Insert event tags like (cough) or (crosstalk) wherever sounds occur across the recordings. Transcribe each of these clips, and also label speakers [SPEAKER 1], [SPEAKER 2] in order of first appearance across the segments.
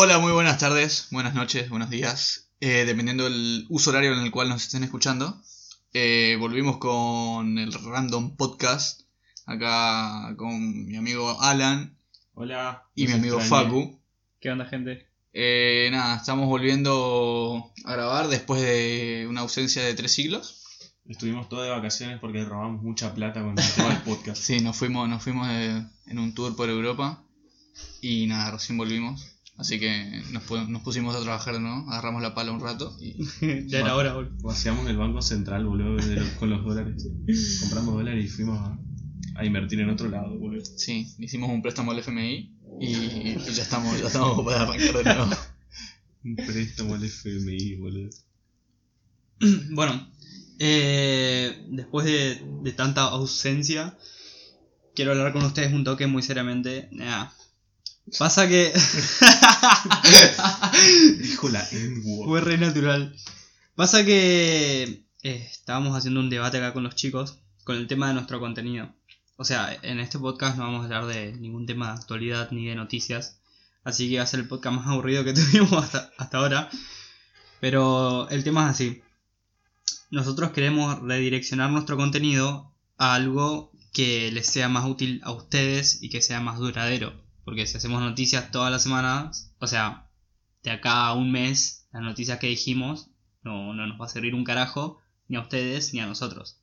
[SPEAKER 1] Hola, muy buenas tardes, buenas noches, buenos días, eh, dependiendo del uso horario en el cual nos estén escuchando. Eh, volvimos con el Random Podcast, acá con mi amigo Alan
[SPEAKER 2] Hola.
[SPEAKER 1] y mi amigo
[SPEAKER 2] extrañé.
[SPEAKER 1] Facu.
[SPEAKER 3] ¿Qué onda, gente?
[SPEAKER 1] Eh, nada, estamos volviendo a grabar después de una ausencia de tres siglos.
[SPEAKER 2] Estuvimos todos de vacaciones porque robamos mucha plata con el tema del podcast. (laughs)
[SPEAKER 1] Sí, nos fuimos, nos fuimos de- en un tour por Europa y nada, recién volvimos. Así que nos, pu- nos pusimos a trabajar, ¿no? Agarramos la pala un rato y (laughs)
[SPEAKER 3] ya era hora, boludo.
[SPEAKER 2] Vaciamos el banco central, boludo, los- con los dólares. (laughs) Compramos dólares y fuimos a, a invertir en otro lado, boludo.
[SPEAKER 1] sí, hicimos un préstamo al FMI y, y ya estamos, ya (laughs) estamos para arrancar de nuevo.
[SPEAKER 2] Un préstamo al FMI, boludo. (clears throat)
[SPEAKER 3] Bueno, eh, después de, de tanta ausencia, quiero hablar con ustedes un toque muy seriamente. Nah. Pasa que. (laughs)
[SPEAKER 2] Dijo la.
[SPEAKER 3] Fue re natural. Pasa que eh, estábamos haciendo un debate acá con los chicos con el tema de nuestro contenido. O sea, en este podcast no vamos a hablar de ningún tema de actualidad ni de noticias. Así que va a ser el podcast más aburrido que (laughs) tuvimos hasta, hasta ahora. Pero el tema es así. Nosotros queremos redireccionar nuestro contenido a algo que les sea más útil a ustedes y que sea más duradero. Porque si hacemos noticias todas las semanas, o sea, de acá a un mes, las noticias que dijimos no, no nos va a servir un carajo, ni a ustedes ni a nosotros.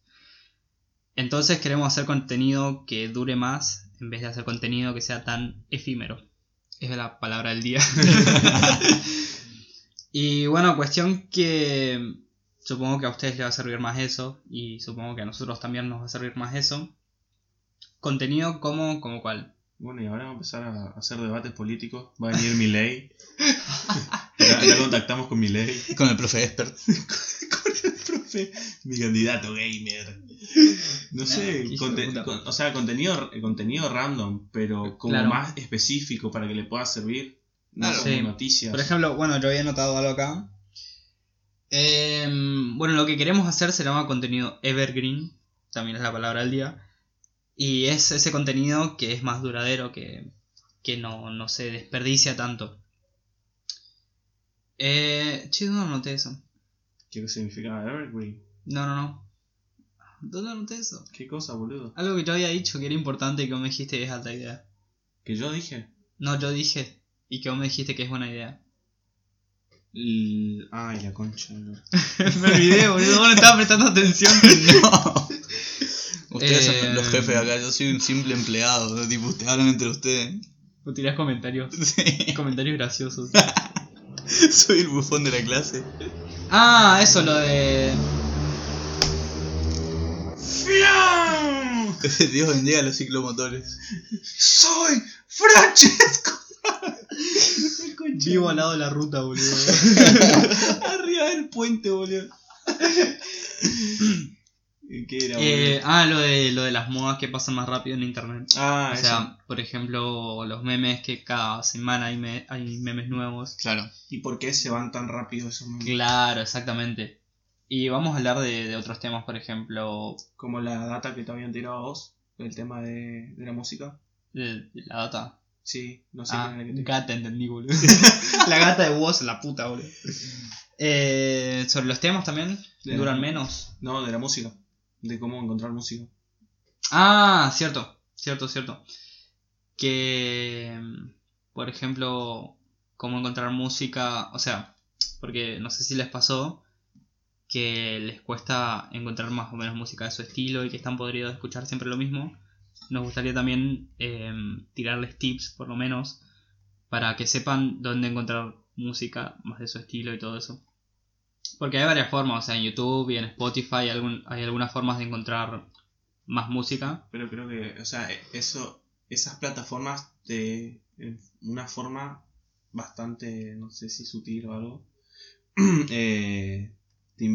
[SPEAKER 3] Entonces queremos hacer contenido que dure más en vez de hacer contenido que sea tan efímero. Es la palabra del día. (laughs) y bueno, cuestión que supongo que a ustedes les va a servir más eso y supongo que a nosotros también nos va a servir más eso. Contenido como, como cuál.
[SPEAKER 2] Bueno, y ahora vamos a empezar a hacer debates políticos. Va a venir Milei. (laughs) ya, ya contactamos con Milei.
[SPEAKER 1] Con el profe Expert. (laughs)
[SPEAKER 2] con el profe, mi candidato gamer. No sé, con- o sea, contenido, contenido random, pero como
[SPEAKER 3] Claro.
[SPEAKER 2] más específico para que le pueda servir. No
[SPEAKER 1] Claro.
[SPEAKER 2] como
[SPEAKER 3] Sí.
[SPEAKER 2] noticias.
[SPEAKER 3] Por ejemplo, bueno, yo había notado algo acá. Em, bueno, lo que queremos hacer se llama contenido evergreen, también es la palabra del día. Y es ese contenido que es más duradero, que, que no, no se desperdicia tanto. Eh, che, ¿dónde anoté eso?
[SPEAKER 2] ¿Qué significa evergreen?
[SPEAKER 3] No, no, no. ¿Dónde anoté eso?
[SPEAKER 2] ¿Qué cosa, boludo?
[SPEAKER 3] Algo que yo había dicho que era importante y que vos me dijiste que es alta idea.
[SPEAKER 2] ¿Que yo dije?
[SPEAKER 3] No, yo dije y que vos me dijiste que es buena idea.
[SPEAKER 2] L- Ay, la concha. no. (laughs)
[SPEAKER 3] me olvidé, boludo, vos no estabas prestando atención. (laughs)
[SPEAKER 1] no. Ustedes
[SPEAKER 3] Eh,
[SPEAKER 1] son los jefes acá, yo soy un simple empleado. ¿no? Tipo, ustedes hablan entre ustedes.
[SPEAKER 3] O tirás comentarios. (laughs)
[SPEAKER 1] Sí.
[SPEAKER 3] Comentarios graciosos. (laughs)
[SPEAKER 1] Soy el bufón de la clase.
[SPEAKER 3] Ah, eso, lo de. (laughs)
[SPEAKER 1] Dios bendiga a los ciclomotores.
[SPEAKER 2] ¡Soy Francesco!
[SPEAKER 3] Vivo al lado de la ruta, boludo.
[SPEAKER 2] Arriba del puente, boludo. ¿Qué era,
[SPEAKER 3] Eh, ah, lo de, lo de las modas que pasan más rápido en internet.
[SPEAKER 2] Ah,
[SPEAKER 3] o
[SPEAKER 2] eso.
[SPEAKER 3] sea, por ejemplo, los memes que cada semana hay, me- hay memes nuevos.
[SPEAKER 1] Claro.
[SPEAKER 2] ¿Y por qué se van tan rápido esos memes?
[SPEAKER 3] Claro, exactamente. Y vamos a hablar de, de otros temas, por ejemplo,
[SPEAKER 2] Como la data que te habían tirado a vos, el tema de, de la música.
[SPEAKER 3] de, de la data.
[SPEAKER 2] Sí, no sé
[SPEAKER 3] Ah,
[SPEAKER 2] era que te
[SPEAKER 3] gata, entendí, boludo. (laughs) (laughs) la gata de vos, la puta, boludo. (laughs) Eh, sobre los temas también,
[SPEAKER 2] De-
[SPEAKER 3] duran menos.
[SPEAKER 2] No, de la música. De cómo encontrar música.
[SPEAKER 3] Ah, cierto, cierto, cierto. Que, por ejemplo, cómo encontrar música, o sea, porque no sé si les pasó que les cuesta encontrar más o menos música de su estilo y que están podridos de escuchar siempre lo mismo. Nos gustaría también em, tirarles tips, por lo menos, para que sepan dónde encontrar música más de su estilo y todo eso. Porque hay varias formas, o sea, en YouTube y en Spotify hay, algún- hay algunas formas de encontrar más música.
[SPEAKER 2] Pero creo que, o sea, eso, esas plataformas de una forma bastante, no sé si sutil o algo, (clears throat) eh, te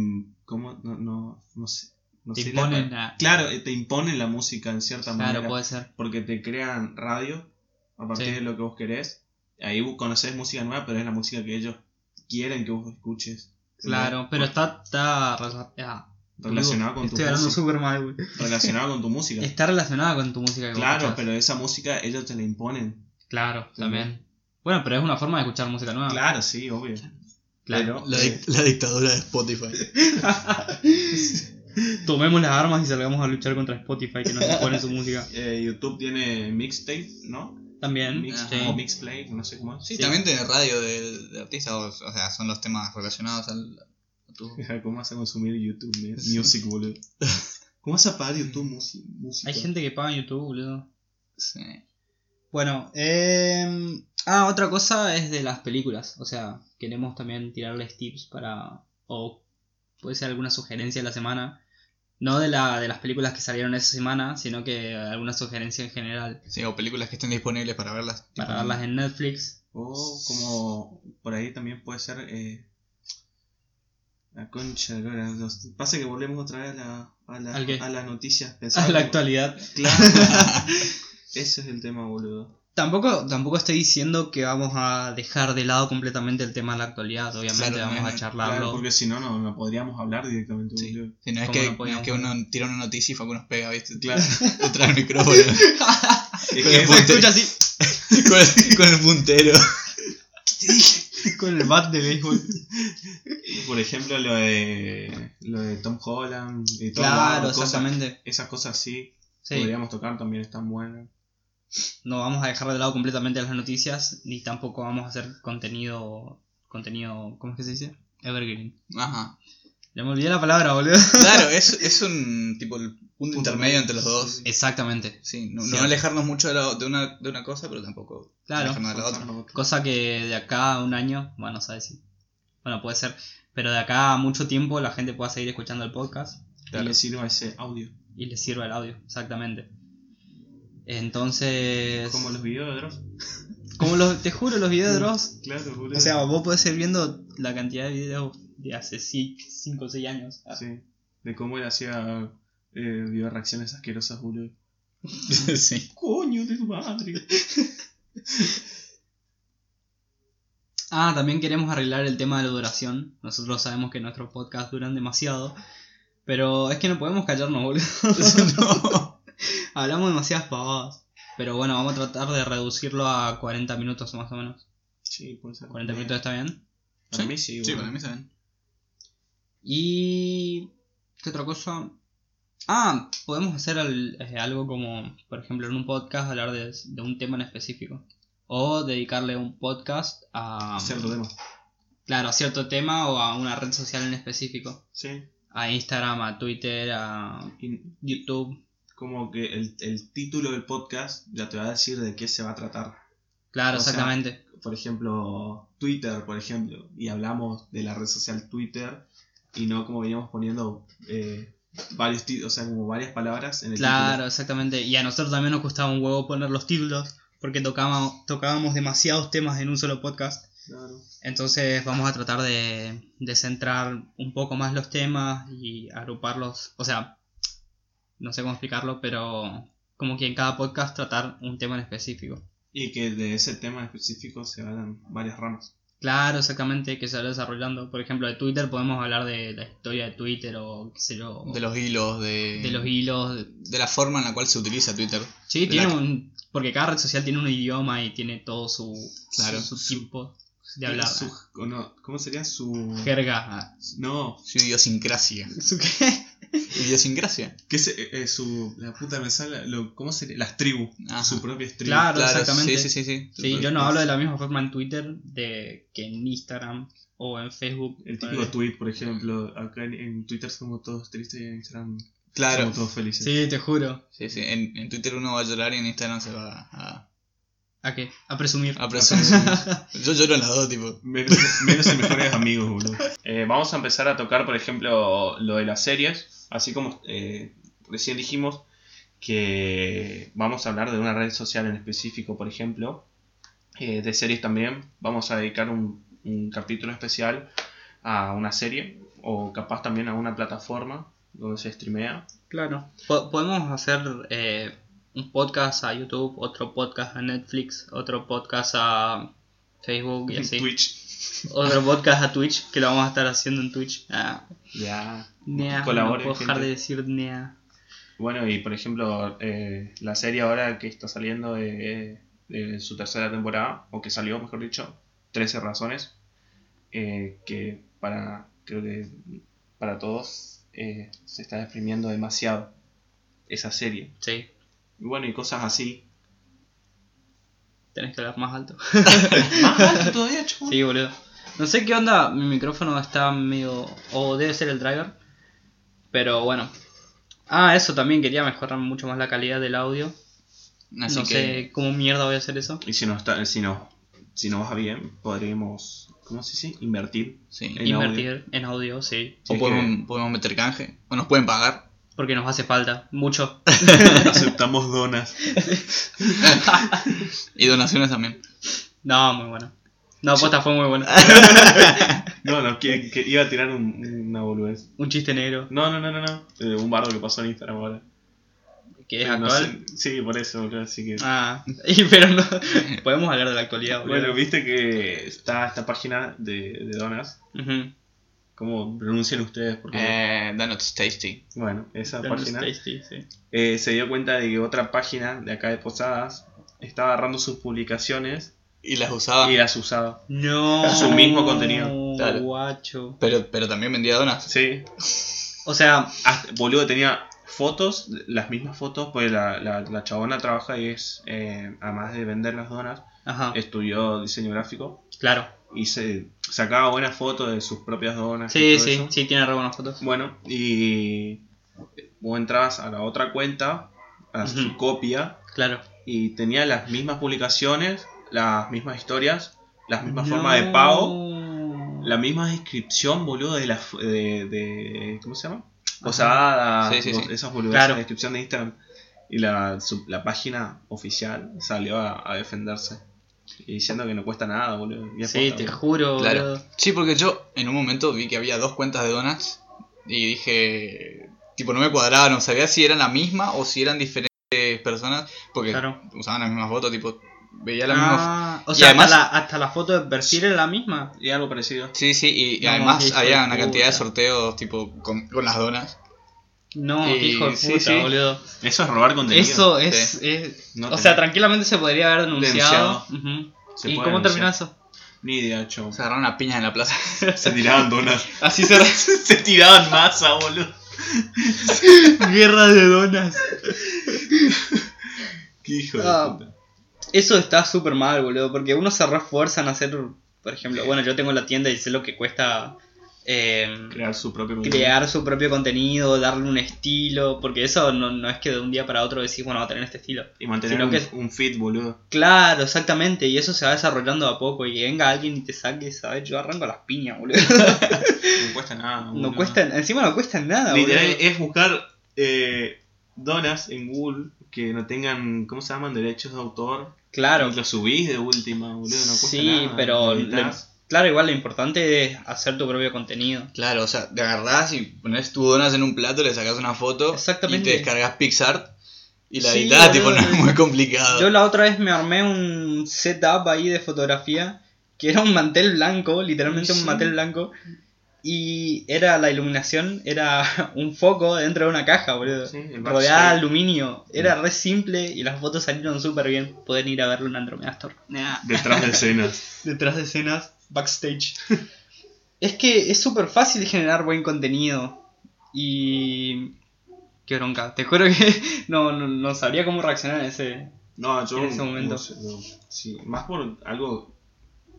[SPEAKER 2] ¿cómo? No, no, no sé. No
[SPEAKER 3] Te
[SPEAKER 2] sé la
[SPEAKER 3] imponen
[SPEAKER 2] pa-
[SPEAKER 3] a-
[SPEAKER 2] Claro, eh, te imponen la música en cierta
[SPEAKER 3] Claro,
[SPEAKER 2] manera.
[SPEAKER 3] puede ser.
[SPEAKER 2] Porque te crean radio a partir
[SPEAKER 3] Sí.
[SPEAKER 2] de lo que vos querés. Ahí vos conocés música nueva, pero es la música que ellos quieren que vos escuches.
[SPEAKER 3] Claro, pero está, está rela- ah,
[SPEAKER 2] relacionado con tu
[SPEAKER 3] Estoy
[SPEAKER 2] música.
[SPEAKER 3] súper mal.
[SPEAKER 2] Relacionado con tu (laughs) música.
[SPEAKER 3] Está relacionada con tu música. que
[SPEAKER 2] Claro, pero esa música ellos te la imponen.
[SPEAKER 3] Claro, también. Bueno, pero es una forma de escuchar música nueva.
[SPEAKER 2] Claro, sí, obvio.
[SPEAKER 3] Claro.
[SPEAKER 2] Pero-
[SPEAKER 1] La, dic- la dictadura de Spotify. (laughs)
[SPEAKER 3] Tomemos las armas y salgamos a luchar contra Spotify que nos impone su (laughs) música.
[SPEAKER 2] Eh, YouTube tiene mixtape, ¿no?
[SPEAKER 3] También.
[SPEAKER 2] Mixtape
[SPEAKER 3] sí.
[SPEAKER 2] o mixplay, no sé cómo es.
[SPEAKER 1] Sí, también tiene radio de, de artistas, o, o sea, son los temas relacionados al. a tu- (laughs)
[SPEAKER 2] ¿Cómo vas a consumir YouTube?
[SPEAKER 1] Sí. (laughs)
[SPEAKER 2] Music, boludo? ¿Cómo vas a pagar YouTube musi- música?
[SPEAKER 3] Hay gente que paga en YouTube, boludo.
[SPEAKER 1] Sí.
[SPEAKER 3] Bueno, eh... ah, otra cosa es de las películas. O sea, queremos también tirarles tips para. O puede ser alguna sugerencia de la semana. No de, la, de las películas que salieron esa semana, sino que alguna sugerencia en general.
[SPEAKER 1] Sí, o películas que estén disponibles para verlas.
[SPEAKER 3] Para verlas en Netflix.
[SPEAKER 2] O como por ahí también puede ser eh, la concha de Pasa que volvemos otra vez a la, a la, a las noticias. (laughs)
[SPEAKER 3] A
[SPEAKER 2] Pensaba
[SPEAKER 3] la
[SPEAKER 2] como-
[SPEAKER 3] actualidad.
[SPEAKER 2] Claro. (laughs) Ese es el tema, boludo.
[SPEAKER 3] Tampoco, tampoco estoy diciendo que vamos a dejar de lado completamente el tema de la actualidad. Obviamente
[SPEAKER 1] Claro,
[SPEAKER 3] vamos
[SPEAKER 1] no,
[SPEAKER 3] a
[SPEAKER 1] no,
[SPEAKER 3] charlarlo.
[SPEAKER 2] Claro, porque si no, no, no podríamos hablar directamente,
[SPEAKER 1] Sí. Sí, no es
[SPEAKER 3] ¿Cómo
[SPEAKER 1] que,
[SPEAKER 3] no
[SPEAKER 1] es que uno tira una noticia y Facu nos pega, ¿viste?
[SPEAKER 2] Claro. (laughs)
[SPEAKER 1] Detrás del micrófono. (laughs)
[SPEAKER 2] Es
[SPEAKER 1] Con
[SPEAKER 2] que
[SPEAKER 1] el
[SPEAKER 3] Se escucha así (laughs)
[SPEAKER 1] con, el, con el puntero.
[SPEAKER 3] con el bat de béisbol.
[SPEAKER 2] Por ejemplo, lo de, lo de Tom Holland y todo
[SPEAKER 3] Claro,
[SPEAKER 2] cosas-
[SPEAKER 3] exactamente.
[SPEAKER 2] esas cosas sí,
[SPEAKER 3] Sí.
[SPEAKER 2] podríamos tocar, también están buenas.
[SPEAKER 3] No vamos a dejar de lado completamente las noticias, ni tampoco vamos a hacer contenido. contenido. ¿Cómo es que se dice? Evergreen.
[SPEAKER 1] Ajá.
[SPEAKER 3] Ya me olvidé la palabra, boludo.
[SPEAKER 1] Claro, es, (laughs) es un tipo el punto, intermedio
[SPEAKER 2] medio,
[SPEAKER 1] entre los dos.
[SPEAKER 3] Exactamente.
[SPEAKER 1] Sí, no, alejarnos mucho de, la- de una, de una cosa, pero tampoco
[SPEAKER 3] Claro.
[SPEAKER 1] alejarnos de la otra.
[SPEAKER 3] Cosa que de acá a un año, bueno, no sabes si. Bueno, puede ser. Pero de acá a mucho tiempo la gente pueda seguir escuchando el podcast
[SPEAKER 2] Y
[SPEAKER 1] Claro.
[SPEAKER 2] le sirva ese audio.
[SPEAKER 3] y les sirva el audio, exactamente. Entonces.
[SPEAKER 2] Como los videos de Dross.
[SPEAKER 3] Como los, te juro, los videos de Dross.
[SPEAKER 2] Claro, boludo.
[SPEAKER 3] O sea, vos podés ir viendo la cantidad de videos de hace 5 o 6 años.
[SPEAKER 2] Sí. De cómo él hacía eh, video reacciones asquerosas, boludo. (laughs)
[SPEAKER 1] sí.
[SPEAKER 2] Coño de tu madre. (laughs)
[SPEAKER 3] Ah, también queremos arreglar el tema de la duración. Nosotros sabemos que nuestros podcasts duran demasiado. Pero es que no podemos callarnos, boludo. (laughs)
[SPEAKER 1] No.
[SPEAKER 3] Hablamos demasiadas pavadas. Pero bueno, vamos a tratar de reducirlo a 40 minutos más o menos.
[SPEAKER 2] Sí, puede ser.
[SPEAKER 3] 40 minutos está bien.
[SPEAKER 2] Para mí sí,
[SPEAKER 1] Sí, para mí está bien.
[SPEAKER 3] Y... ¿Qué otra cosa? Ah, podemos hacer al- eh, algo como, por ejemplo, en un podcast hablar de, de un tema en específico. O dedicarle un podcast a...
[SPEAKER 2] Los demás.
[SPEAKER 3] Claro, a cierto tema o a una red social en específico.
[SPEAKER 2] Sí.
[SPEAKER 3] A Instagram, a Twitter, a
[SPEAKER 2] Y
[SPEAKER 3] YouTube.
[SPEAKER 2] Como que el, el título del podcast ya te va a decir de qué se va a tratar.
[SPEAKER 3] Claro,
[SPEAKER 2] O sea,
[SPEAKER 3] exactamente.
[SPEAKER 2] Por ejemplo, Twitter, por ejemplo. Y hablamos de la red social Twitter. Y no como veníamos poniendo eh, varios o sea, como varias palabras en el
[SPEAKER 3] Claro, exactamente. Y a nosotros también nos costaba un huevo poner los títulos. Porque tocábamos, tocábamos demasiados temas en un solo podcast.
[SPEAKER 2] Claro.
[SPEAKER 3] Entonces vamos a tratar de, de centrar un poco más los temas y agruparlos. O sea, no sé cómo explicarlo, pero como que en cada podcast tratar un tema en específico.
[SPEAKER 2] Y que de ese tema específico se hagan varias ramas.
[SPEAKER 3] Claro, exactamente, que se va desarrollando. Por ejemplo, de Twitter podemos hablar de la historia de Twitter o qué sé yo.
[SPEAKER 1] De los hilos, de,
[SPEAKER 3] de los hilos. de-
[SPEAKER 1] de la forma en la cual se utiliza Twitter.
[SPEAKER 3] Sí, tiene
[SPEAKER 1] la-
[SPEAKER 3] un. Porque cada red social tiene un idioma y tiene todo su.
[SPEAKER 1] Claro.
[SPEAKER 3] su,
[SPEAKER 2] Su-
[SPEAKER 3] tipo de hablar.
[SPEAKER 2] Su- no, ¿Cómo sería su...?
[SPEAKER 3] Jerga.
[SPEAKER 2] No,
[SPEAKER 1] Su idiosincrasia.
[SPEAKER 3] ¿Su qué?
[SPEAKER 1] Idiosincrasia.
[SPEAKER 2] ¿qué es eh, eh, su... La puta me sale... Lo, ¿Cómo sería? Las tribus.
[SPEAKER 1] Ajá.
[SPEAKER 2] Su propia tribu.
[SPEAKER 3] Claro,
[SPEAKER 1] Claro,
[SPEAKER 3] exactamente.
[SPEAKER 1] Sí, sí, sí. sí.
[SPEAKER 3] Sí, yo no hablo de la misma forma en Twitter de que en Instagram o en Facebook.
[SPEAKER 2] El típico tweet, por ejemplo. Acá en, en Twitter somos todos tristes y en Instagram
[SPEAKER 1] Claro.
[SPEAKER 2] somos todos felices.
[SPEAKER 3] Sí, te juro.
[SPEAKER 1] Sí, sí. En, en Twitter uno va a llorar y en Instagram se va a,
[SPEAKER 3] ¿A qué? A presumir.
[SPEAKER 1] a presumir. (laughs) Yo lloro en las dos, tipo.
[SPEAKER 2] Menos, menos en mejores amigos, boludo. (laughs) Eh, vamos a empezar a tocar, por ejemplo, lo de las series. Así como eh, recién dijimos que vamos a hablar de una red social en específico, por ejemplo. Eh, de series también. Vamos a dedicar un, un capítulo especial a una serie. O capaz también a una plataforma donde se streamea.
[SPEAKER 3] Claro. Po- podemos hacer eh, un podcast a YouTube, otro podcast a Netflix, otro podcast a Facebook y (laughs) así.
[SPEAKER 2] Twitch.
[SPEAKER 3] Otro podcast a Twitch, que lo vamos a estar haciendo en Twitch. Ah,
[SPEAKER 2] Ya.
[SPEAKER 3] nea,
[SPEAKER 2] Colaboren,
[SPEAKER 3] no puedo dejar de decir nea.
[SPEAKER 2] Bueno, y por ejemplo, eh, la serie ahora que está saliendo de de su tercera temporada, o que salió, mejor dicho, 13 razones, eh, que para, creo que para todos eh, se está exprimiendo demasiado esa serie.
[SPEAKER 3] Sí,
[SPEAKER 2] Y bueno, y cosas así.
[SPEAKER 3] Tenés que hablar más alto. (laughs)
[SPEAKER 2] Más alto todavía, chabón.
[SPEAKER 3] Sí, boludo. No sé qué onda, mi micrófono está medio... O debe ser el driver. Pero bueno. Ah, eso también, quería mejorar mucho más la calidad del audio.
[SPEAKER 1] Así
[SPEAKER 3] no
[SPEAKER 1] que
[SPEAKER 3] sé cómo mierda voy a hacer eso.
[SPEAKER 2] Y si no está, si no, si no va bien, podríamos, ¿cómo se dice? Invertir.
[SPEAKER 1] sí.
[SPEAKER 2] En
[SPEAKER 3] Invertir en audio, sí.
[SPEAKER 2] Sí,
[SPEAKER 1] O podemos, podemos meter canje. O nos pueden pagar.
[SPEAKER 3] Porque nos hace falta. Mucho. (laughs)
[SPEAKER 2] aceptamos donas. (laughs)
[SPEAKER 1] Y donaciones también.
[SPEAKER 3] No, muy bueno. No, posta fue muy bueno. (laughs)
[SPEAKER 2] No, no, que, que iba a tirar un- una boludez.
[SPEAKER 3] Un chiste negro.
[SPEAKER 2] No, no, no, no, no. Eh, un bardo que pasó en Instagram ahora.
[SPEAKER 3] Que es
[SPEAKER 2] Pero no
[SPEAKER 3] actual.
[SPEAKER 2] sé- Sí, por eso, boludo, así que.
[SPEAKER 3] Ah, y, pero no. Podemos hablar de la actualidad, boludo.
[SPEAKER 2] Bueno, viste que está esta página de, de donas.
[SPEAKER 3] Ujú.
[SPEAKER 2] ¿Cómo pronuncian ustedes? Porque,
[SPEAKER 1] Eh, Donuts Tasty.
[SPEAKER 2] bueno, esa
[SPEAKER 3] Donuts
[SPEAKER 2] página
[SPEAKER 3] Tasty, sí.
[SPEAKER 2] eh, se dio cuenta de que otra página de acá de Posadas estaba agarrando sus publicaciones
[SPEAKER 1] Y las usaba.
[SPEAKER 2] y las usaba.
[SPEAKER 3] No.
[SPEAKER 2] Su mismo contenido.
[SPEAKER 1] Claro.
[SPEAKER 3] Guacho.
[SPEAKER 1] Pero, pero también vendía donas.
[SPEAKER 2] Sí,
[SPEAKER 3] O sea,
[SPEAKER 2] Hasta- boludo, tenía fotos, las mismas fotos, pues la, la, la chabona trabaja y es, eh, además de vender las donas,
[SPEAKER 3] ajá.
[SPEAKER 2] estudió diseño gráfico
[SPEAKER 3] Claro.
[SPEAKER 2] Y se sacaba buenas fotos de sus propias donas. y
[SPEAKER 3] Sí,
[SPEAKER 2] todo
[SPEAKER 3] sí,
[SPEAKER 2] eso.
[SPEAKER 3] sí, tiene re buenas fotos.
[SPEAKER 2] Bueno, y vos entrabas a la otra cuenta, a su copia,
[SPEAKER 3] Claro.
[SPEAKER 2] y tenía las mismas publicaciones, las mismas historias, las mismas formas de pago, la misma descripción, boludo, de la de, de ¿cómo se llama? Posadas,
[SPEAKER 1] Sí, sí, sí.
[SPEAKER 2] esas boludeces,
[SPEAKER 3] Claro.
[SPEAKER 2] la descripción de Instagram. Y la, su- la página oficial salió a, a defenderse. Y diciendo que no cuesta nada, boludo. Y es
[SPEAKER 3] Sí,
[SPEAKER 2] posta,
[SPEAKER 3] te
[SPEAKER 2] boludo.
[SPEAKER 3] juro,
[SPEAKER 1] Claro.
[SPEAKER 3] boludo.
[SPEAKER 1] Sí, porque yo en un momento vi que había dos cuentas de donuts y dije, tipo, no me cuadraba, no sabía si eran la misma o si eran diferentes personas, porque
[SPEAKER 3] Claro.
[SPEAKER 1] usaban la misma foto, tipo, veía la misma...
[SPEAKER 3] Ah, o
[SPEAKER 1] Y
[SPEAKER 3] sea,
[SPEAKER 1] además-
[SPEAKER 3] hasta, la, hasta la foto de perfil era la misma.
[SPEAKER 2] Y algo parecido.
[SPEAKER 1] Sí, sí, y, y
[SPEAKER 3] No,
[SPEAKER 1] además había una cantidad de sorteos, tipo, con, con las donas.
[SPEAKER 3] No, qué hijo de
[SPEAKER 1] sí,
[SPEAKER 3] puta,
[SPEAKER 1] sí.
[SPEAKER 3] boludo.
[SPEAKER 2] Eso es robar contenido.
[SPEAKER 3] Eso es. es-
[SPEAKER 2] No
[SPEAKER 3] o
[SPEAKER 2] tenés-
[SPEAKER 3] sea, tranquilamente se podría haber denunciado. ¿Y cómo terminó
[SPEAKER 2] denunciar.
[SPEAKER 3] eso?
[SPEAKER 2] Ni idea, chavo.
[SPEAKER 1] Se agarraron a piñas en la plaza. (laughs)
[SPEAKER 2] Se tiraban donas.
[SPEAKER 3] Así se. (laughs)
[SPEAKER 2] se tiraban masa, boludo. (laughs)
[SPEAKER 3] Guerra de donas.
[SPEAKER 2] Qué hijo
[SPEAKER 3] Ah.
[SPEAKER 2] de puta.
[SPEAKER 3] Eso está súper mal, boludo, porque uno se refuerza en hacer, por ejemplo, bueno, yo tengo la tienda y sé lo que cuesta eh,
[SPEAKER 2] Crear su propio contenido.
[SPEAKER 3] crear su propio contenido, darle un estilo, porque eso no, no es que de un día para otro decís, bueno, va a tener este estilo.
[SPEAKER 2] Y mantener
[SPEAKER 3] Sino
[SPEAKER 2] un,
[SPEAKER 3] que-
[SPEAKER 2] un feed, boludo.
[SPEAKER 3] Claro, exactamente, y eso se va desarrollando de a poco, y que venga alguien y te saque, ¿sabes? Yo arranco las piñas, boludo. (laughs)
[SPEAKER 2] No (laughs) cuesta nada.
[SPEAKER 3] No
[SPEAKER 2] boludo.
[SPEAKER 3] cuesta, encima no cuesta nada,
[SPEAKER 2] Literal,
[SPEAKER 3] boludo.
[SPEAKER 2] es buscar eh, donas en Google que no tengan, ¿cómo se llaman? Derechos de autor.
[SPEAKER 3] Claro,
[SPEAKER 2] Y lo subís de última, boludo. No cuesta
[SPEAKER 3] sí,
[SPEAKER 2] nada.
[SPEAKER 3] pero
[SPEAKER 2] lo- editás.
[SPEAKER 3] Claro, igual lo importante es hacer tu propio contenido.
[SPEAKER 1] Claro, o sea, te agarrás y pones tus donas en un plato, le sacas una foto
[SPEAKER 3] Exactamente.
[SPEAKER 1] y te descargas PixArt y la
[SPEAKER 3] Sí,
[SPEAKER 1] editas, tipo, no
[SPEAKER 3] boludo.
[SPEAKER 1] es muy complicado.
[SPEAKER 3] Yo la otra vez me armé un setup ahí de fotografía que era un mantel blanco, literalmente
[SPEAKER 2] Sí.
[SPEAKER 3] un mantel blanco. Y era la iluminación, era (laughs) un foco dentro de una caja, boludo.
[SPEAKER 2] Sí,
[SPEAKER 3] rodeada de aluminio. Era re simple y las fotos salieron súper bien. Pueden ir a verlo en Andromeda Store.
[SPEAKER 2] Detrás de escenas. (laughs)
[SPEAKER 3] Detrás de escenas, backstage. (laughs) es que es súper fácil generar buen contenido. Y. Qué bronca. Te juro que (laughs) no, no, no sabría cómo reaccionar en ese.
[SPEAKER 2] No, yo
[SPEAKER 3] En ese momento.
[SPEAKER 2] no. Sí, más por algo.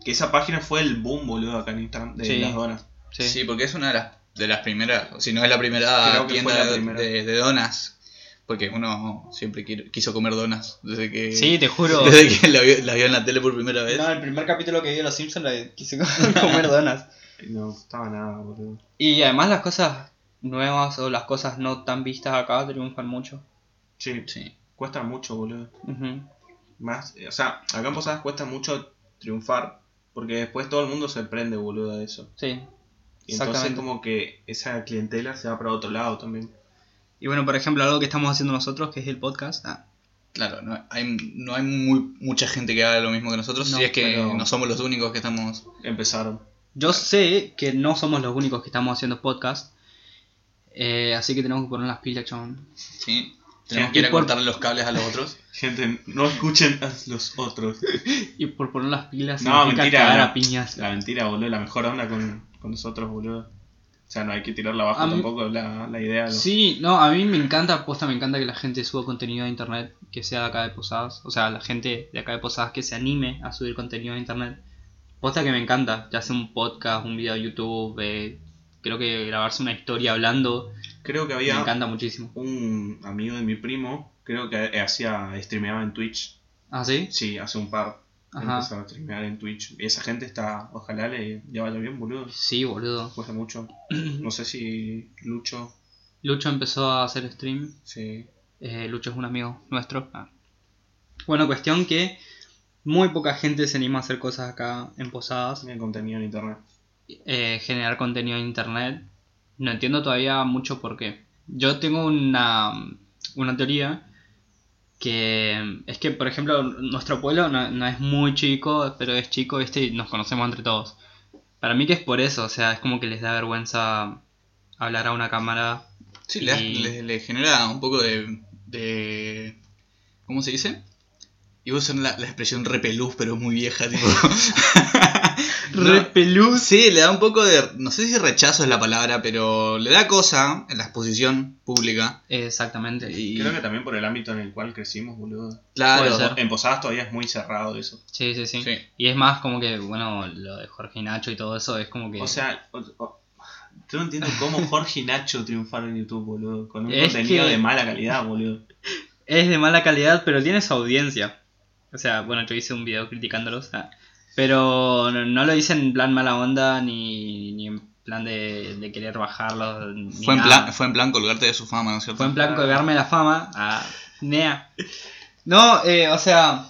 [SPEAKER 2] Que esa página fue el boom, boludo, acá en Instagram de
[SPEAKER 3] Sí.
[SPEAKER 2] las donas.
[SPEAKER 3] Sí.
[SPEAKER 1] Sí, porque es una de las, de las primeras, si no es la primera tienda
[SPEAKER 2] fue la
[SPEAKER 1] de-
[SPEAKER 2] primera.
[SPEAKER 1] De, de donas. Porque uno siempre quiso comer donas desde que,
[SPEAKER 3] Sí, te juro. (laughs)
[SPEAKER 1] desde que la vio, la vio en la tele por primera vez.
[SPEAKER 3] No, el primer capítulo que vi de Los Simpsons la quise (laughs) comer donas. (laughs)
[SPEAKER 2] No gustaba nada, boludo.
[SPEAKER 3] Y además las cosas nuevas o las cosas no tan vistas acá triunfan mucho.
[SPEAKER 2] Sí,
[SPEAKER 1] Sí.
[SPEAKER 2] cuesta mucho, boludo.
[SPEAKER 3] Ujú.
[SPEAKER 2] Más, o sea, acá en Posadas cuesta mucho triunfar. Porque después todo el mundo se prende, boludo, de eso.
[SPEAKER 3] Sí.
[SPEAKER 2] Y entonces como que esa clientela se va para otro lado también.
[SPEAKER 3] Y bueno, por ejemplo, algo que estamos haciendo nosotros, que es el podcast. Ah,
[SPEAKER 1] Claro, no hay, no hay muy, mucha gente que haga lo mismo que nosotros,
[SPEAKER 3] No,
[SPEAKER 1] si es que no somos los únicos que estamos...
[SPEAKER 2] Empezaron.
[SPEAKER 3] Yo sé que no somos los únicos que estamos haciendo podcast. eh, así que tenemos que poner las pilas, chabón.
[SPEAKER 1] ¿sí? Tenemos que ir a
[SPEAKER 3] por-
[SPEAKER 1] cortarle los cables a los otros. (laughs)
[SPEAKER 2] Gente, no escuchen a los otros.
[SPEAKER 3] Y por poner las pilas
[SPEAKER 2] No, mentira,
[SPEAKER 3] cagar
[SPEAKER 2] no.
[SPEAKER 3] a piñas.
[SPEAKER 2] La mentira, boludo, la mejor onda con, con nosotros, boludo. O sea, no hay que tirarla abajo
[SPEAKER 3] mí-
[SPEAKER 2] tampoco la, la idea. ¿no?
[SPEAKER 3] Sí, no, a mí me encanta, aposta, me encanta que la gente suba contenido a internet que sea de acá de Posadas. O sea, la gente de acá de Posadas que se anime a subir contenido a internet. Posta que me encanta, ya sea un podcast, un video de YouTube, eh, creo que grabarse una historia hablando,
[SPEAKER 2] Creo que
[SPEAKER 3] me
[SPEAKER 2] había
[SPEAKER 3] encanta muchísimo.
[SPEAKER 2] un amigo de mi primo, creo que hacía, streameaba en Twitch.
[SPEAKER 3] ¿Ah, sí?
[SPEAKER 2] Sí, hace un par.
[SPEAKER 3] Ajá.
[SPEAKER 2] Empezó a streamear en Twitch. Y esa gente está, ojalá le, le vaya bien, boludo.
[SPEAKER 3] Sí, boludo.
[SPEAKER 2] De mucho. (clears throat) No sé si Lucho,
[SPEAKER 3] Lucho empezó a hacer stream.
[SPEAKER 2] sí.
[SPEAKER 3] Eh, Lucho es un amigo nuestro. Ah. Bueno, cuestión que muy poca gente se anima a hacer cosas acá en Posadas.
[SPEAKER 2] Tiene contenido en internet.
[SPEAKER 3] eh, generar contenido en internet. No entiendo todavía mucho por qué. Yo tengo una, una teoría que es que, por ejemplo, nuestro pueblo no, no es muy chico, pero es chico este y nos conocemos entre todos. Para mí que es por eso, o sea, es como que les da vergüenza hablar a una cámara.
[SPEAKER 1] Sí, le,
[SPEAKER 3] Y-
[SPEAKER 1] le- le genera un poco de, de. ¿Cómo se dice? Iba a usar la, la expresión repelús, pero muy vieja, tipo. (laughs) No.
[SPEAKER 3] Repelús.
[SPEAKER 1] Sí, le da un poco de. No sé si rechazo es la palabra, pero le da cosa en la exposición pública.
[SPEAKER 3] Exactamente.
[SPEAKER 1] Y,
[SPEAKER 2] Creo que también por el ámbito en el cual crecimos, boludo.
[SPEAKER 1] claro.
[SPEAKER 2] En Posadas todavía es muy cerrado eso.
[SPEAKER 3] Sí, sí, sí,
[SPEAKER 1] Sí.
[SPEAKER 3] Y es más como que, bueno, lo de Jorge y Nacho y todo eso es como que...
[SPEAKER 2] O sea, o- o- yo no entiendo cómo (laughs) Jorge y Nacho triunfaron en YouTube, boludo. Con un
[SPEAKER 3] Es
[SPEAKER 2] contenido
[SPEAKER 3] que-
[SPEAKER 2] de mala calidad, boludo.
[SPEAKER 3] es de mala calidad, pero tiene su audiencia. O sea, bueno, yo hice un video criticándolos. ah, Pero no, no lo hice en plan mala onda ni, ni en plan de, de querer bajarlos. ni
[SPEAKER 1] fue, en plan, fue en plan colgarte de su fama, ¿no es cierto?
[SPEAKER 3] Fue en plan colgarme la fama a Nea. No, eh, o sea,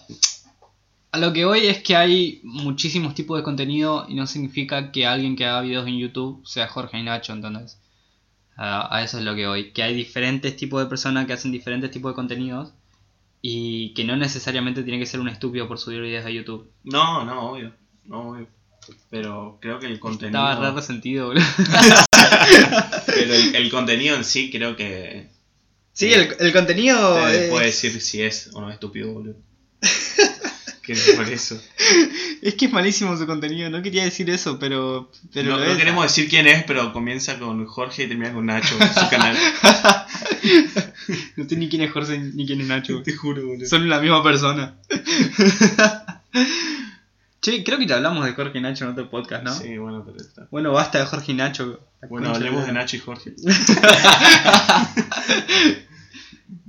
[SPEAKER 3] a lo que voy es que hay muchísimos tipos de contenido y no significa que alguien que haga videos en YouTube sea Jorge y Nacho, entonces. A eso es lo que voy. Que hay diferentes tipos de personas que hacen diferentes tipos de contenidos y que no necesariamente tiene que ser un estúpido por subir videos a YouTube.
[SPEAKER 2] No, no, obvio. No, obvio. Pero creo que el contenido.
[SPEAKER 3] Estaba re resentido, boludo. (laughs)
[SPEAKER 2] Pero el, el contenido en sí creo que.
[SPEAKER 3] Sí, el, el contenido.
[SPEAKER 2] te
[SPEAKER 3] es-
[SPEAKER 2] puede decir si es o no estúpido, boludo. (laughs) que por eso.
[SPEAKER 3] Es que es malísimo su contenido, no quería decir eso, pero. pero
[SPEAKER 2] no,
[SPEAKER 3] es.
[SPEAKER 2] queremos decir quién es, pero comienza con Jorge y termina con Nacho, su (laughs) canal.
[SPEAKER 3] No sé ni quién es Jorge ni quién es Nacho.
[SPEAKER 2] Te juro, boludo.
[SPEAKER 3] Son la misma persona. (laughs) che, creo que ya hablamos de Jorge y Nacho en otro podcast, ¿no?
[SPEAKER 2] Sí, bueno, pero está.
[SPEAKER 3] Bueno, basta de Jorge y Nacho.
[SPEAKER 2] Bueno, hablemos
[SPEAKER 3] de-
[SPEAKER 2] Nacho y Jorge. (laughs)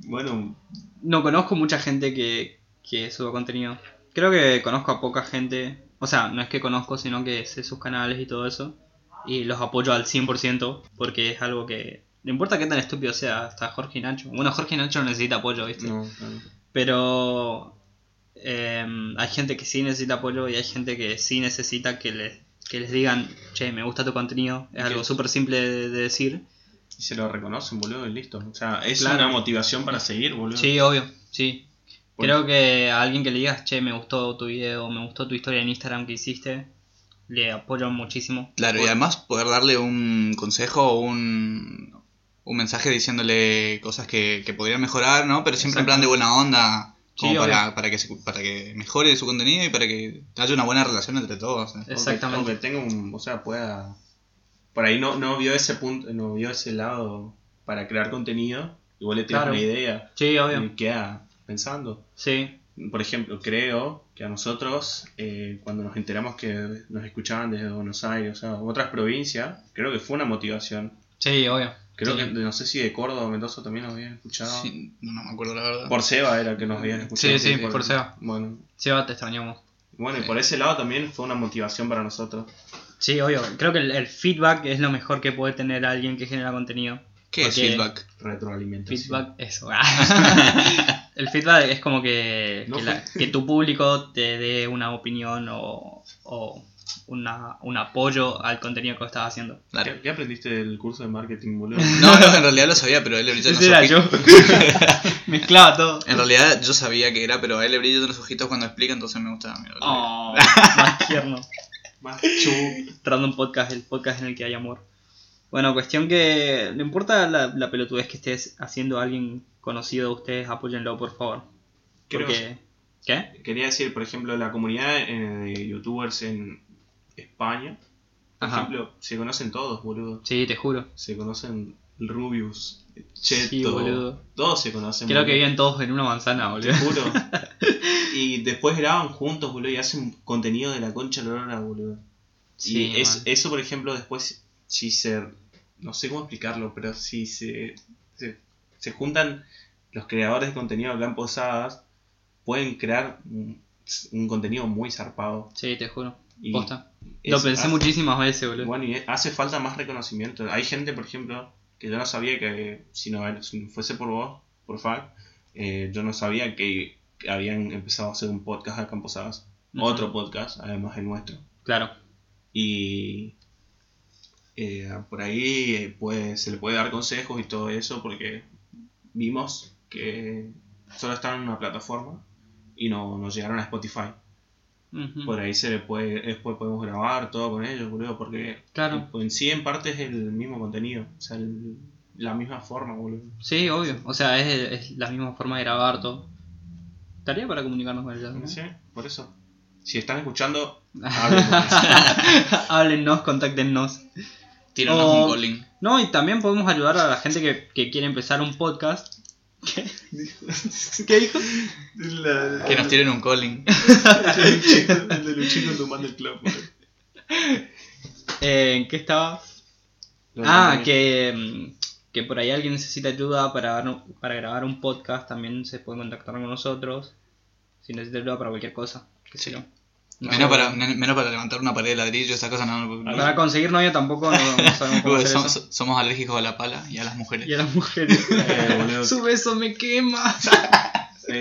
[SPEAKER 2] bueno,
[SPEAKER 3] No conozco mucha gente que, que sube contenido. Creo que conozco a poca gente. O sea, no es que conozco, sino que sé sus canales y todo eso. Y los apoyo al 100% porque es algo que... No importa qué tan estúpido sea, hasta Jorge y Nacho. Bueno, Jorge y Nacho no necesita apoyo, ¿viste?
[SPEAKER 2] no, claro.
[SPEAKER 3] Pero eh, hay gente que sí necesita apoyo y hay gente que sí necesita que les, que les digan, che, me gusta tu contenido. Es algo súper simple de, de decir.
[SPEAKER 2] Y se lo reconocen, boludo, y listo. O sea, es
[SPEAKER 3] Claro.
[SPEAKER 2] una motivación para seguir, boludo.
[SPEAKER 3] Sí, obvio, sí.
[SPEAKER 2] Por-
[SPEAKER 3] Creo que a alguien que le digas, che, me gustó tu video, me gustó tu historia en Instagram que hiciste, le apoyo muchísimo.
[SPEAKER 1] Claro, y además poder darle un consejo o un, un mensaje diciéndole cosas que, que podrían mejorar, ¿no? Pero siempre en plan de buena onda, como
[SPEAKER 3] Sí,
[SPEAKER 1] para, para, que se- para que mejore su contenido y para que haya una buena relación entre todos.
[SPEAKER 3] Exactamente.
[SPEAKER 2] Aunque tenga un. O sea, pueda. Por ahí no, no vio ese punto, no vio ese lado para crear contenido. Igual le tiras
[SPEAKER 3] Claro.
[SPEAKER 2] una idea
[SPEAKER 3] Sí, obvio.
[SPEAKER 2] y queda pensando.
[SPEAKER 3] Sí,
[SPEAKER 2] Por ejemplo, creo que a nosotros, eh, cuando nos enteramos que nos escuchaban desde Buenos Aires, o sea, otras provincias, creo que fue una motivación.
[SPEAKER 3] sí, obvio.
[SPEAKER 2] Creo
[SPEAKER 3] Sí.
[SPEAKER 2] que, no sé si de Córdoba o Mendoza también nos habían escuchado.
[SPEAKER 1] Sí, no, me acuerdo la verdad.
[SPEAKER 2] Por Seba era que nos habían escuchado.
[SPEAKER 3] Sí, sí, por Seba.
[SPEAKER 2] Bueno,
[SPEAKER 3] Seba, te extrañamos.
[SPEAKER 2] bueno, y por ese lado también fue una motivación para nosotros.
[SPEAKER 3] Sí, obvio. Creo que el, el feedback es lo mejor que puede tener alguien que genera contenido.
[SPEAKER 1] ¿Qué es feedback?
[SPEAKER 2] Retroalimentación.
[SPEAKER 3] Feedback, eso. (laughs) el feedback es como que,
[SPEAKER 2] No
[SPEAKER 3] que, la- que tu público te dé una opinión o, o una, un apoyo al contenido que estás haciendo.
[SPEAKER 1] Claro.
[SPEAKER 2] ¿Qué, qué aprendiste del curso de marketing, boludo?
[SPEAKER 1] No, no, en realidad lo sabía, pero a él los
[SPEAKER 3] Ese era yo.
[SPEAKER 1] ojitos. (laughs) (laughs)
[SPEAKER 3] Mezclaba todo.
[SPEAKER 1] En realidad yo sabía que era, pero a él le brillan los ojitos cuando explica, entonces me gusta. me-
[SPEAKER 3] Oh, (laughs) más tierno.
[SPEAKER 2] Más chu.
[SPEAKER 3] Random Podcast, el podcast en el que hay amor. Bueno, cuestión que no importa la, la pelotudez que estés haciendo alguien conocido de ustedes, apóyenlo por favor.
[SPEAKER 2] Creo-
[SPEAKER 3] Porque... ¿Qué?
[SPEAKER 2] Quería decir, por ejemplo, la comunidad eh, de youtubers en España, por
[SPEAKER 3] Ajá.
[SPEAKER 2] ejemplo, se conocen todos, boludo.
[SPEAKER 3] Sí, te juro.
[SPEAKER 2] Se conocen Rubius, Cheto,
[SPEAKER 3] Sí, boludo.
[SPEAKER 2] todos se conocen.
[SPEAKER 3] Creo que viven todos en una manzana,
[SPEAKER 2] Te
[SPEAKER 3] boludo.
[SPEAKER 2] juro. (laughs) y después graban juntos, boludo, y hacen contenido de la concha lora, boludo.
[SPEAKER 3] Sí,
[SPEAKER 2] y es, eso, por ejemplo, después, si se. No sé cómo explicarlo, pero si se, se, se juntan los creadores de contenido en Posadas, pueden crear un, un contenido muy zarpado.
[SPEAKER 3] Sí, te juro.
[SPEAKER 2] Y
[SPEAKER 3] Posta.
[SPEAKER 2] es-
[SPEAKER 3] Lo pensé
[SPEAKER 2] hace-
[SPEAKER 3] muchísimas veces, boludo.
[SPEAKER 2] Bueno, y hace falta más reconocimiento. Hay gente, por ejemplo, que yo no sabía que si no, si no fuese por vos, por FAC, eh, yo no sabía que, que habían empezado a hacer un podcast acá en Posadas.
[SPEAKER 3] Ujú.
[SPEAKER 2] Otro podcast, además del nuestro.
[SPEAKER 3] Claro.
[SPEAKER 2] Y eh, por ahí eh, pues, se le puede dar consejos y todo eso porque vimos que solo están en una plataforma y no, no llegaron a Spotify. Por ahí se le puede, después podemos grabar todo con ellos, boludo, porque
[SPEAKER 3] Claro.
[SPEAKER 2] en sí en parte es el mismo contenido, o sea, el- la misma forma, boludo.
[SPEAKER 3] Sí, obvio. O sea, es, es la misma forma de grabar todo. Estaría para comunicarnos con ellos. ¿no?
[SPEAKER 2] Sí, por eso. Si están escuchando, (laughs)
[SPEAKER 3] Háblennos, contáctenos.
[SPEAKER 1] Tíranos
[SPEAKER 3] O-
[SPEAKER 1] un calling.
[SPEAKER 3] No, y también podemos ayudar a la gente que, que quiere empezar un podcast. ¿Qué? (laughs) ¿Qué dijo?
[SPEAKER 1] Que nos tiren un calling. (laughs)
[SPEAKER 2] el de Luchito tomando el club.
[SPEAKER 3] Eh, ¿En qué Ah, que, mm, que por ahí alguien necesita ayuda para, grabar- para grabar un podcast. También se puede contactar con nosotros. Si necesita ayuda para cualquier cosa. qué sé
[SPEAKER 1] Sí.
[SPEAKER 3] yo.
[SPEAKER 1] Menos para, menos para levantar una pared de ladrillo, esas cosas no. no-
[SPEAKER 3] Para conseguir novio tampoco no, no sabemos cómo (laughs)
[SPEAKER 1] Porque
[SPEAKER 3] hacer
[SPEAKER 1] somos,
[SPEAKER 3] eso.
[SPEAKER 1] somos alérgicos a la pala y a las mujeres.
[SPEAKER 3] Y a las mujeres. (laughs)
[SPEAKER 2] Eh.
[SPEAKER 3] Su beso me quema.
[SPEAKER 2] Sí,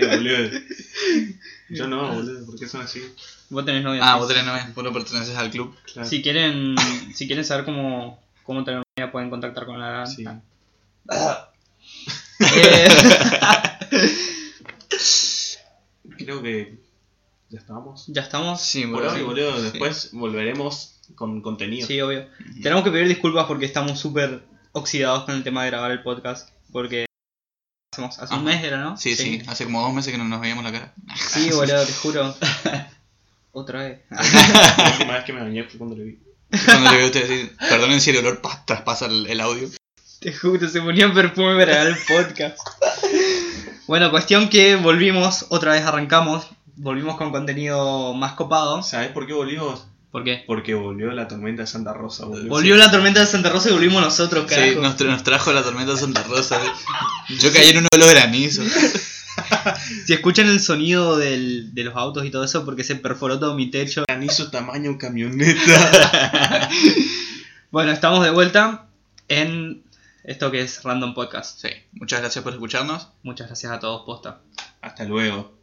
[SPEAKER 2] (laughs) boludo. Yo no, boludo, ¿por qué son así?
[SPEAKER 3] Vos tenés novia.
[SPEAKER 1] Ah, vos tenés novia, vos no perteneces al club.
[SPEAKER 2] Claro.
[SPEAKER 3] Si quieren, si quieren saber cómo, cómo tener novia, pueden contactar con la.
[SPEAKER 2] Sí.
[SPEAKER 3] Eh,
[SPEAKER 2] Creo que ya estamos.
[SPEAKER 3] ya estamos.
[SPEAKER 1] Sí,
[SPEAKER 2] Por
[SPEAKER 1] boludo.
[SPEAKER 2] hoy, boludo, después volveremos con contenido.
[SPEAKER 3] Sí, obvio. Tenemos que pedir disculpas porque estamos súper oxidados con el tema de grabar el podcast. Porque hacemos hace un mes era, ¿no?
[SPEAKER 1] Sí, sí, hace como dos meses que no nos veíamos la cara.
[SPEAKER 3] Sí, (laughs) boludo, te juro. (laughs) Otra vez. (laughs)
[SPEAKER 2] La última vez que me bañé fue cuando lo vi.
[SPEAKER 1] Cuando le veo a ustedes decir, perdonen si el olor pa- traspasa el, el audio.
[SPEAKER 3] Te juro, se ponía perfume para grabar el podcast. Bueno, cuestión que volvimos, otra vez arrancamos. Volvimos con contenido más copado.
[SPEAKER 2] ¿Sabes por qué volvimos?
[SPEAKER 3] ¿Por qué?
[SPEAKER 2] Porque volvió la tormenta de Santa Rosa, boludo.
[SPEAKER 3] Volvió la tormenta de Santa Rosa y volvimos nosotros,
[SPEAKER 1] Sí,
[SPEAKER 3] carajo.
[SPEAKER 1] nos, tra- nos trajo la tormenta de Santa Rosa. (laughs) Yo caí en uno de los granizos. (laughs)
[SPEAKER 3] Si escuchan el sonido del- de los autos y todo eso, porque se perforó todo mi techo.
[SPEAKER 2] Granizo tamaño camioneta. (laughs)
[SPEAKER 3] Bueno, estamos de vuelta en esto que es Random Podcast.
[SPEAKER 1] Sí, muchas gracias por escucharnos.
[SPEAKER 3] Muchas gracias a todos, posta.
[SPEAKER 2] Hasta luego.